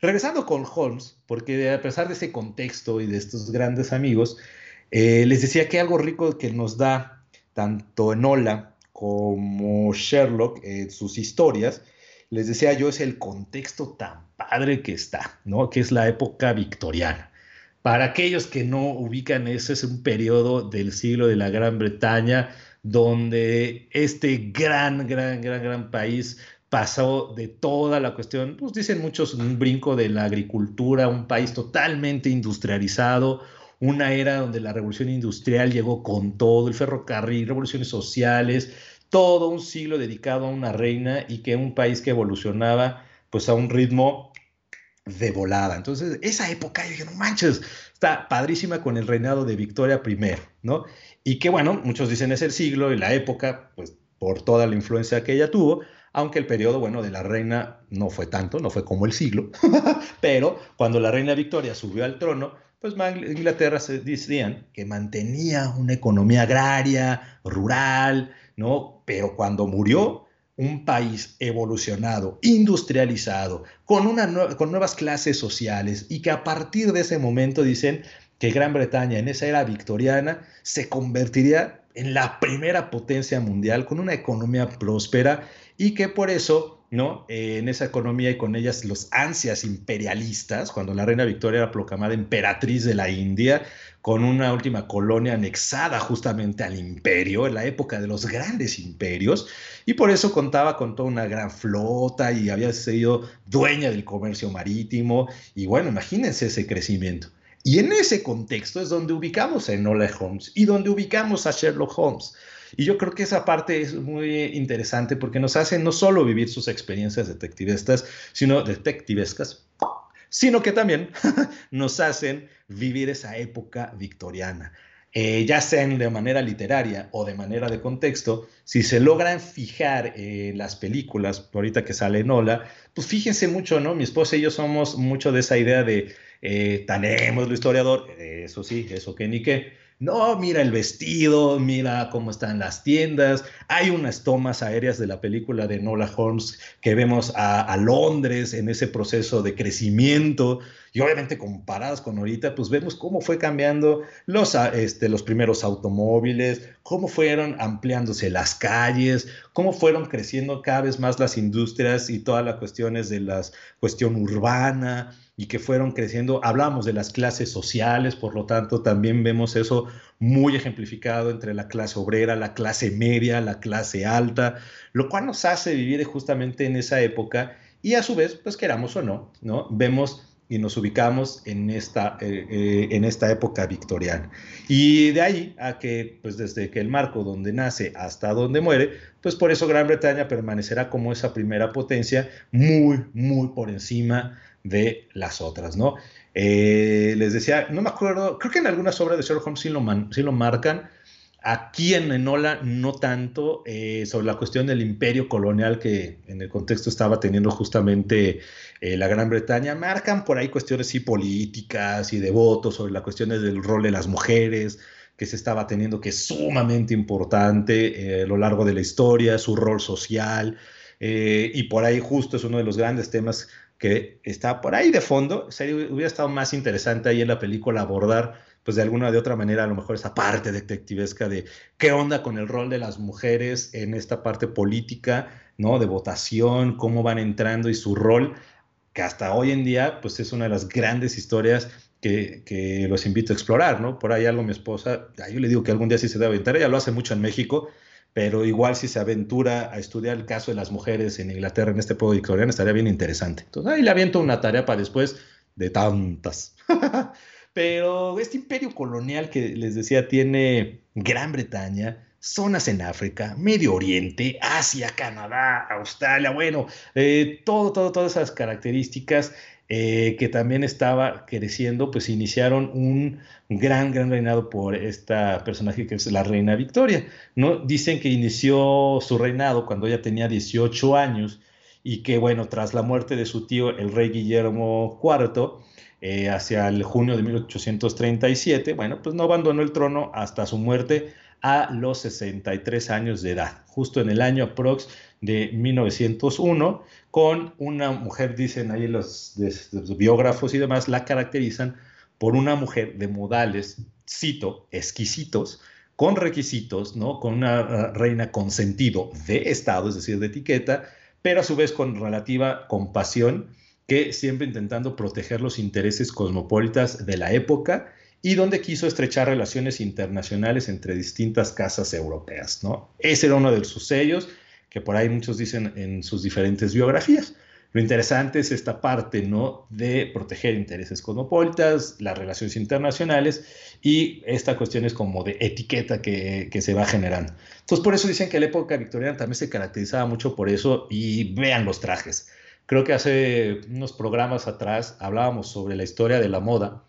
regresando con Holmes, porque a pesar de ese contexto y de estos grandes amigos, eh, les decía que algo rico que nos da tanto Enola como Sherlock en sus historias, les decía yo, es el contexto tan padre que está, ¿no? Que es la época victoriana. Para aquellos que no ubican, ese es un periodo del siglo de la Gran Bretaña donde este gran, gran, gran, gran país pasó de toda la cuestión, pues dicen muchos, un brinco de la agricultura, un país totalmente industrializado, una era donde la revolución industrial llegó con todo, el ferrocarril, revoluciones sociales, todo un siglo dedicado a una reina y que un país que evolucionaba pues a un ritmo de volada. Entonces, esa época, yo dije, no manches, está padrísima con el reinado de Victoria I, ¿no? Y que bueno, muchos dicen es el siglo y la época, pues por toda la influencia que ella tuvo, aunque el periodo, bueno, de la reina no fue tanto, no fue como el siglo, pero cuando la reina Victoria subió al trono, pues Inglaterra se decían que mantenía una economía agraria, rural, ¿no? Pero cuando murió, un país evolucionado, industrializado, con, una, con nuevas clases sociales y que a partir de ese momento dicen que Gran Bretaña en esa era victoriana se convertiría en la primera potencia mundial con una economía próspera y que por eso, ¿no? Eh, en esa economía y con ellas los ansias imperialistas, cuando la reina Victoria era proclamada emperatriz de la India, con una última colonia anexada justamente al imperio, en la época de los grandes imperios, y por eso contaba con toda una gran flota y había sido dueña del comercio marítimo, y bueno, imagínense ese crecimiento. Y en ese contexto es donde ubicamos a Enola Holmes y donde ubicamos a Sherlock Holmes. Y yo creo que esa parte es muy interesante porque nos hace no solo vivir sus experiencias detectivescas, sino detectivescas, sino que también nos hacen vivir esa época victoriana. Eh, ya sean de manera literaria o de manera de contexto, si se logran fijar en las películas, ahorita que sale Nola, pues fíjense mucho, ¿no? Mi esposa y yo somos mucho de esa idea de, eh, tenemos lo historiador, eso sí, eso que ni qué, no, mira el vestido, mira cómo están las tiendas. Hay unas tomas aéreas de la película de Nola Holmes que vemos a, Londres en ese proceso de crecimiento y obviamente comparadas con ahorita, pues vemos cómo fue cambiando los, este, los primeros automóviles, cómo fueron ampliándose las calles, cómo fueron creciendo cada vez más las industrias y todas las cuestiones de la cuestión urbana y que fueron creciendo. Hablamos de las clases sociales, por lo tanto, también vemos eso muy ejemplificado entre la clase obrera, la clase media, la clase alta, lo cual nos hace vivir justamente en esa época y a su vez, pues queramos o no, ¿no? Vemos y nos ubicamos en esta, eh, eh, en esta época victoriana. Y de ahí a que, pues desde que el marco donde nace hasta donde muere, pues por eso Gran Bretaña permanecerá como esa primera potencia muy, muy por encima de las otras, ¿no? Eh, les decía, no me acuerdo, creo que en algunas obras de Sherlock Holmes sí lo, sí lo marcan, aquí en Enola no tanto, eh, sobre la cuestión del imperio colonial que en el contexto estaba teniendo justamente eh, la Gran Bretaña, marcan por ahí cuestiones sí políticas y de votos, sobre las cuestiones del rol de las mujeres, que se estaba teniendo, que es sumamente importante a lo largo de la historia, su rol social, y por ahí justo es uno de los grandes temas que está por ahí de fondo. Sería, hubiera estado más interesante ahí en la película abordar, pues de alguna de otra manera, a lo mejor esa parte detectivesca de qué onda con el rol de las mujeres en esta parte política, ¿no? De votación, cómo van entrando y su rol, que hasta hoy en día, pues es una de las grandes historias que, que, los invito a explorar, ¿no? Por ahí algo mi esposa, yo le digo que algún día sí se debe aventar, ella lo hace mucho en México, pero igual si se aventura a estudiar el caso de las mujeres en Inglaterra en este pueblo victoriano estaría bien interesante. Entonces ahí le aviento una tarea para después de tantas. pero este imperio colonial que les decía tiene Gran Bretaña, zonas en África, Medio Oriente, Asia, Canadá, Australia, bueno, eh, todo, todo, todas esas características eh, que también estaba creciendo, pues iniciaron un gran, gran reinado por esta personaje que es la reina Victoria. ¿no? Dicen que inició su reinado cuando ella tenía 18 años y que, bueno, tras la muerte de su tío, el rey Guillermo IV, eh, hacia el junio de 1837, bueno, pues no abandonó el trono hasta su muerte a los 63 años de edad, justo en el año aprox de 1901, con una mujer, dicen ahí los, biógrafos y demás, la caracterizan por una mujer de modales, cito, exquisitos, con requisitos, ¿no? Con una uh, reina con sentido de Estado, es decir, de etiqueta, pero a su vez con relativa compasión, que siempre intentando proteger los intereses cosmopolitas de la época y donde quiso estrechar relaciones internacionales entre distintas casas europeas. ¿no? Ese era uno de sus sellos, que por ahí muchos dicen en sus diferentes biografías. Lo interesante es esta parte ¿no? de proteger intereses cosmopolitas, las relaciones internacionales y esta cuestión es como de etiqueta que, que, se va generando. Entonces, por eso dicen que la época victoriana también se caracterizaba mucho por eso y vean los trajes. Creo que hace unos programas atrás hablábamos sobre la historia de la moda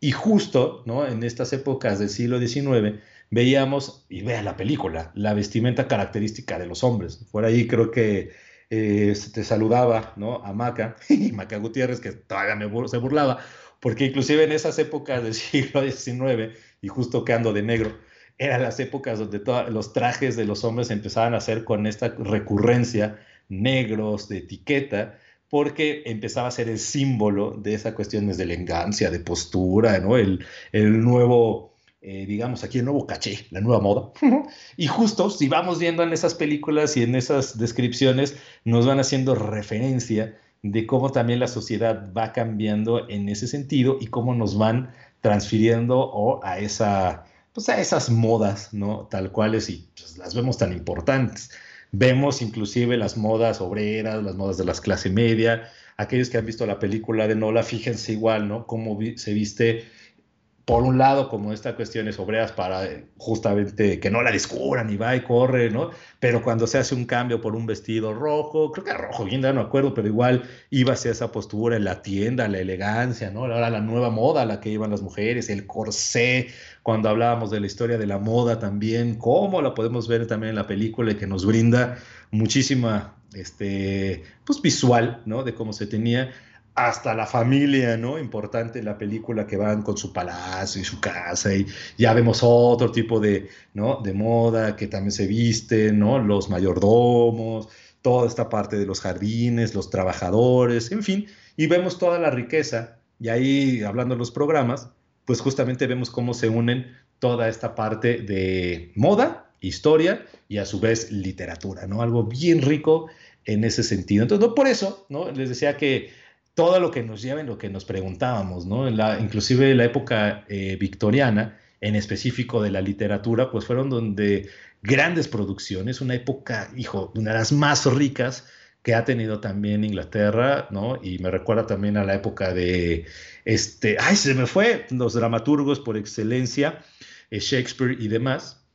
y justo, ¿no? En estas épocas del siglo XIX veíamos, y vean la película, la vestimenta característica de los hombres. Por ahí creo que eh, te saludaba, ¿no? A Maca, y Maca Gutiérrez, que todavía me se burlaba, porque inclusive en esas épocas del siglo XIX, y justo que de negro, eran las épocas donde los trajes de los hombres empezaban a hacer con esta recurrencia negros de etiqueta, porque empezaba a ser el símbolo de esa cuestión de elegancia, de postura, ¿no? El, el nuevo, eh, digamos aquí, el nuevo caché, la nueva moda. y justo si vamos viendo en esas películas y en esas descripciones, nos van haciendo referencia de cómo también la sociedad va cambiando en ese sentido y cómo nos van transfiriendo o a esa pues a esas modas, ¿no? Tal cuales y pues, las vemos tan importantes. Vemos inclusive las modas obreras, las modas de las clase media. Aquellos que han visto la película de Nola, fíjense igual, ¿no? Cómo se viste por un lado, como esta cuestiones obreras para eh, justamente que no la descubran y va y corre, ¿no? Pero cuando se hace un cambio por un vestido rojo, creo que rojo, bien, no me acuerdo, pero igual iba hacia esa postura en la tienda, la elegancia, ¿no? Ahora la nueva moda a la que iban las mujeres, el corsé, cuando hablábamos de la historia de la moda también, cómo la podemos ver también en la película y que nos brinda muchísima, este, pues visual, ¿no? De cómo se tenía hasta la familia, ¿no? Importante en la película que van con su palacio y su casa y ya vemos otro tipo de, ¿no? De moda que también se viste, ¿no? Los mayordomos, toda esta parte de los jardines, los trabajadores, en fin, y vemos toda la riqueza y ahí hablando de los programas, pues justamente vemos cómo se unen toda esta parte de moda, historia y a su vez literatura, ¿no? Algo bien rico en ese sentido. Entonces, no por eso, ¿no? Les decía que todo lo que nos lleva en lo que nos preguntábamos, ¿no? La, inclusive la época eh, victoriana, en específico de la literatura, pues fueron donde grandes producciones, una época, hijo, una de las más ricas que ha tenido también Inglaterra, ¿no? Y me recuerda también a la época de, este, ay, se me fue, los dramaturgos por excelencia, eh, Shakespeare y demás,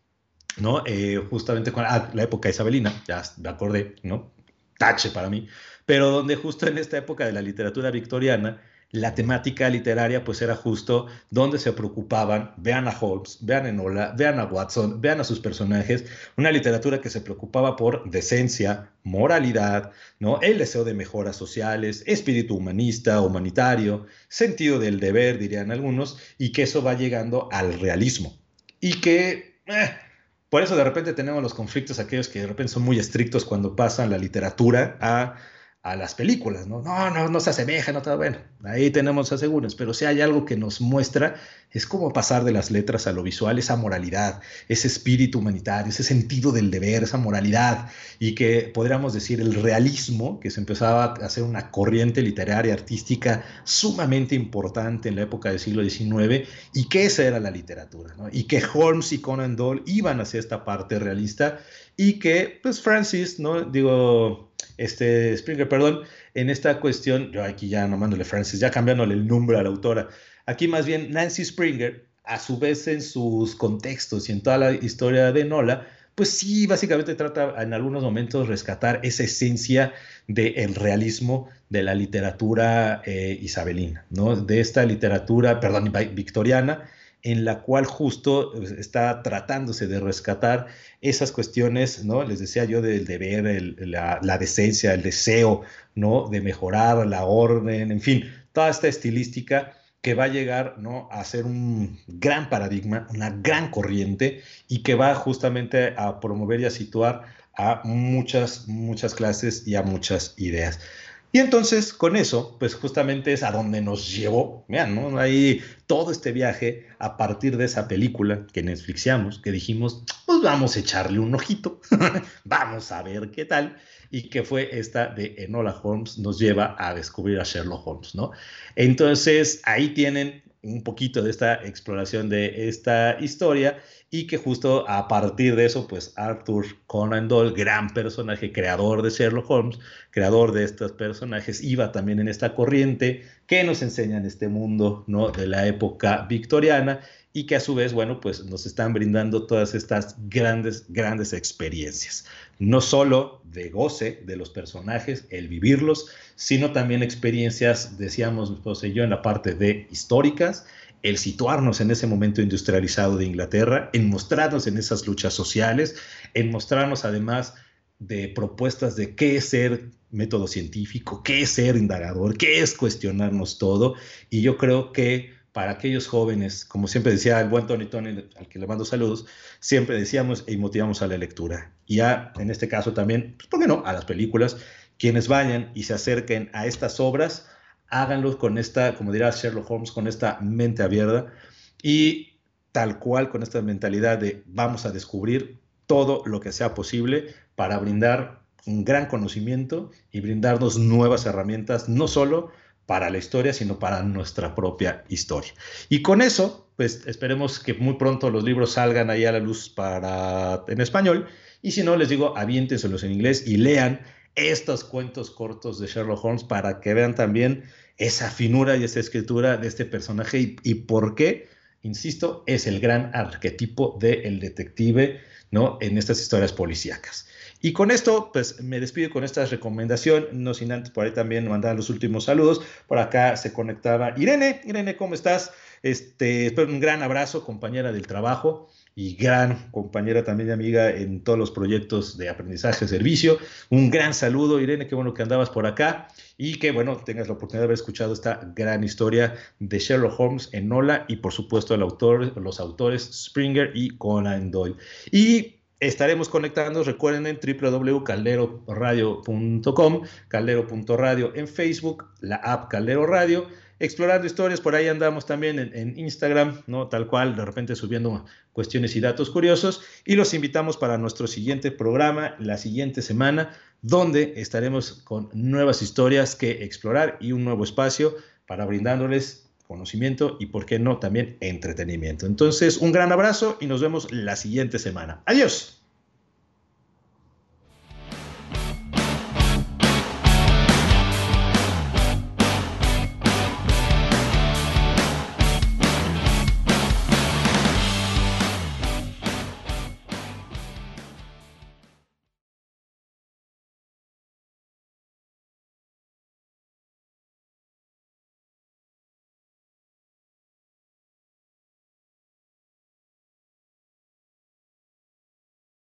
¿no? Eh, justamente con ah, la época isabelina, ya me acordé, ¿no? Tache para mí pero donde justo en esta época de la literatura victoriana, la temática literaria pues era justo donde se preocupaban, vean a Holmes, vean a Enola, vean a Watson, vean a sus personajes, una literatura que se preocupaba por decencia, moralidad, ¿no? el deseo de mejoras sociales, espíritu humanista, humanitario, sentido del deber, dirían algunos, y que eso va llegando al realismo. Y que... Eh, por eso de repente tenemos los conflictos aquellos que de repente son muy estrictos cuando pasan la literatura a a las películas, ¿no? No, no, no se asemeja, no está bueno. Ahí tenemos aseguros, pero si hay algo que nos muestra es cómo pasar de las letras a lo visual, esa moralidad, ese espíritu humanitario, ese sentido del deber, esa moralidad y que podríamos decir el realismo, que se empezaba a hacer una corriente literaria artística sumamente importante en la época del siglo XIX y que esa era la literatura, ¿no? Y que Holmes y Conan Doyle iban hacia esta parte realista y que pues Francis, ¿no? Digo, este, Springer, perdón, en esta cuestión, yo aquí ya nomándole Francis, ya cambiándole el nombre a la autora, aquí más bien Nancy Springer, a su vez en sus contextos y en toda la historia de Nola, pues sí, básicamente trata en algunos momentos rescatar esa esencia del realismo de la literatura eh, isabelina, ¿no? De esta literatura, perdón, victoriana, en la cual justo pues, está tratándose de rescatar esas cuestiones, ¿no? Les decía yo del deber, la, decencia, el deseo, ¿no? De mejorar la orden, en fin, toda esta estilística que va a llegar, ¿no? A ser un gran paradigma, una gran corriente y que va justamente a promover y a situar a muchas, muchas clases y a muchas ideas. Y entonces con eso, pues justamente es a donde nos llevó, vean, ¿no? Ahí todo este viaje a partir de esa película que Netflixiamos, que dijimos, pues vamos a echarle un ojito, vamos a ver qué tal, y que fue esta de Enola Holmes, nos lleva a descubrir a Sherlock Holmes, ¿no? Entonces ahí tienen un poquito de esta exploración de esta historia y que justo a partir de eso, pues Arthur Conan Doyle, gran personaje, creador de Sherlock Holmes, creador de estos personajes, iba también en esta corriente que nos enseña en este mundo ¿no? de la época victoriana y que a su vez, bueno, pues nos están brindando todas estas grandes, grandes experiencias. No solo de goce de los personajes, el vivirlos, sino también experiencias, decíamos mi esposa yo, en la parte de históricas, el situarnos en ese momento industrializado de Inglaterra, en mostrarnos en esas luchas sociales, en mostrarnos además de propuestas de qué es ser método científico, qué es ser indagador, qué es cuestionarnos todo. Y yo creo que para aquellos jóvenes, como siempre decía el buen Tony Tony, al que le mando saludos, siempre decíamos y motivamos a la lectura. Y ya en este caso también, pues, ¿por qué no? A las películas, quienes vayan y se acerquen a estas obras, háganlo con esta, como dirá Sherlock Holmes, con esta mente abierta y tal cual con esta mentalidad de vamos a descubrir todo lo que sea posible para brindar un gran conocimiento y brindarnos nuevas herramientas, no solo para la historia, sino para nuestra propia historia. Y con eso, pues esperemos que muy pronto los libros salgan ahí a la luz para, en español. Y si no, les digo, aviéntenselos en inglés y lean estos cuentos cortos de Sherlock Holmes para que vean también esa finura y esa escritura de este personaje y, por qué, insisto, es el gran arquetipo del detective ¿no? en estas historias policíacas. Y con esto, pues me despido con esta recomendación, no sin antes por ahí también mandar los últimos saludos. Por acá se conectaba Irene. Irene, ¿cómo estás? Este, un gran abrazo, compañera del trabajo y gran compañera también y amiga en todos los proyectos de aprendizaje servicio. Un gran saludo, Irene, qué bueno que andabas por acá y que bueno, tengas la oportunidad de haber escuchado esta gran historia de Sherlock Holmes en Nola y por supuesto el autor, los autores Springer y Conan Doyle. Y estaremos conectando, recuerden en www.calderoradio.com, caldero.radio en Facebook, la app Caldero Radio explorando historias, por ahí andamos también en, Instagram, ¿no? Tal cual, de repente subiendo cuestiones y datos curiosos. Y los invitamos para nuestro siguiente programa, la siguiente semana, donde estaremos con nuevas historias que explorar y un nuevo espacio para brindándoles conocimiento y, por qué no, también entretenimiento. Entonces, un gran abrazo y nos vemos la siguiente semana. Adiós.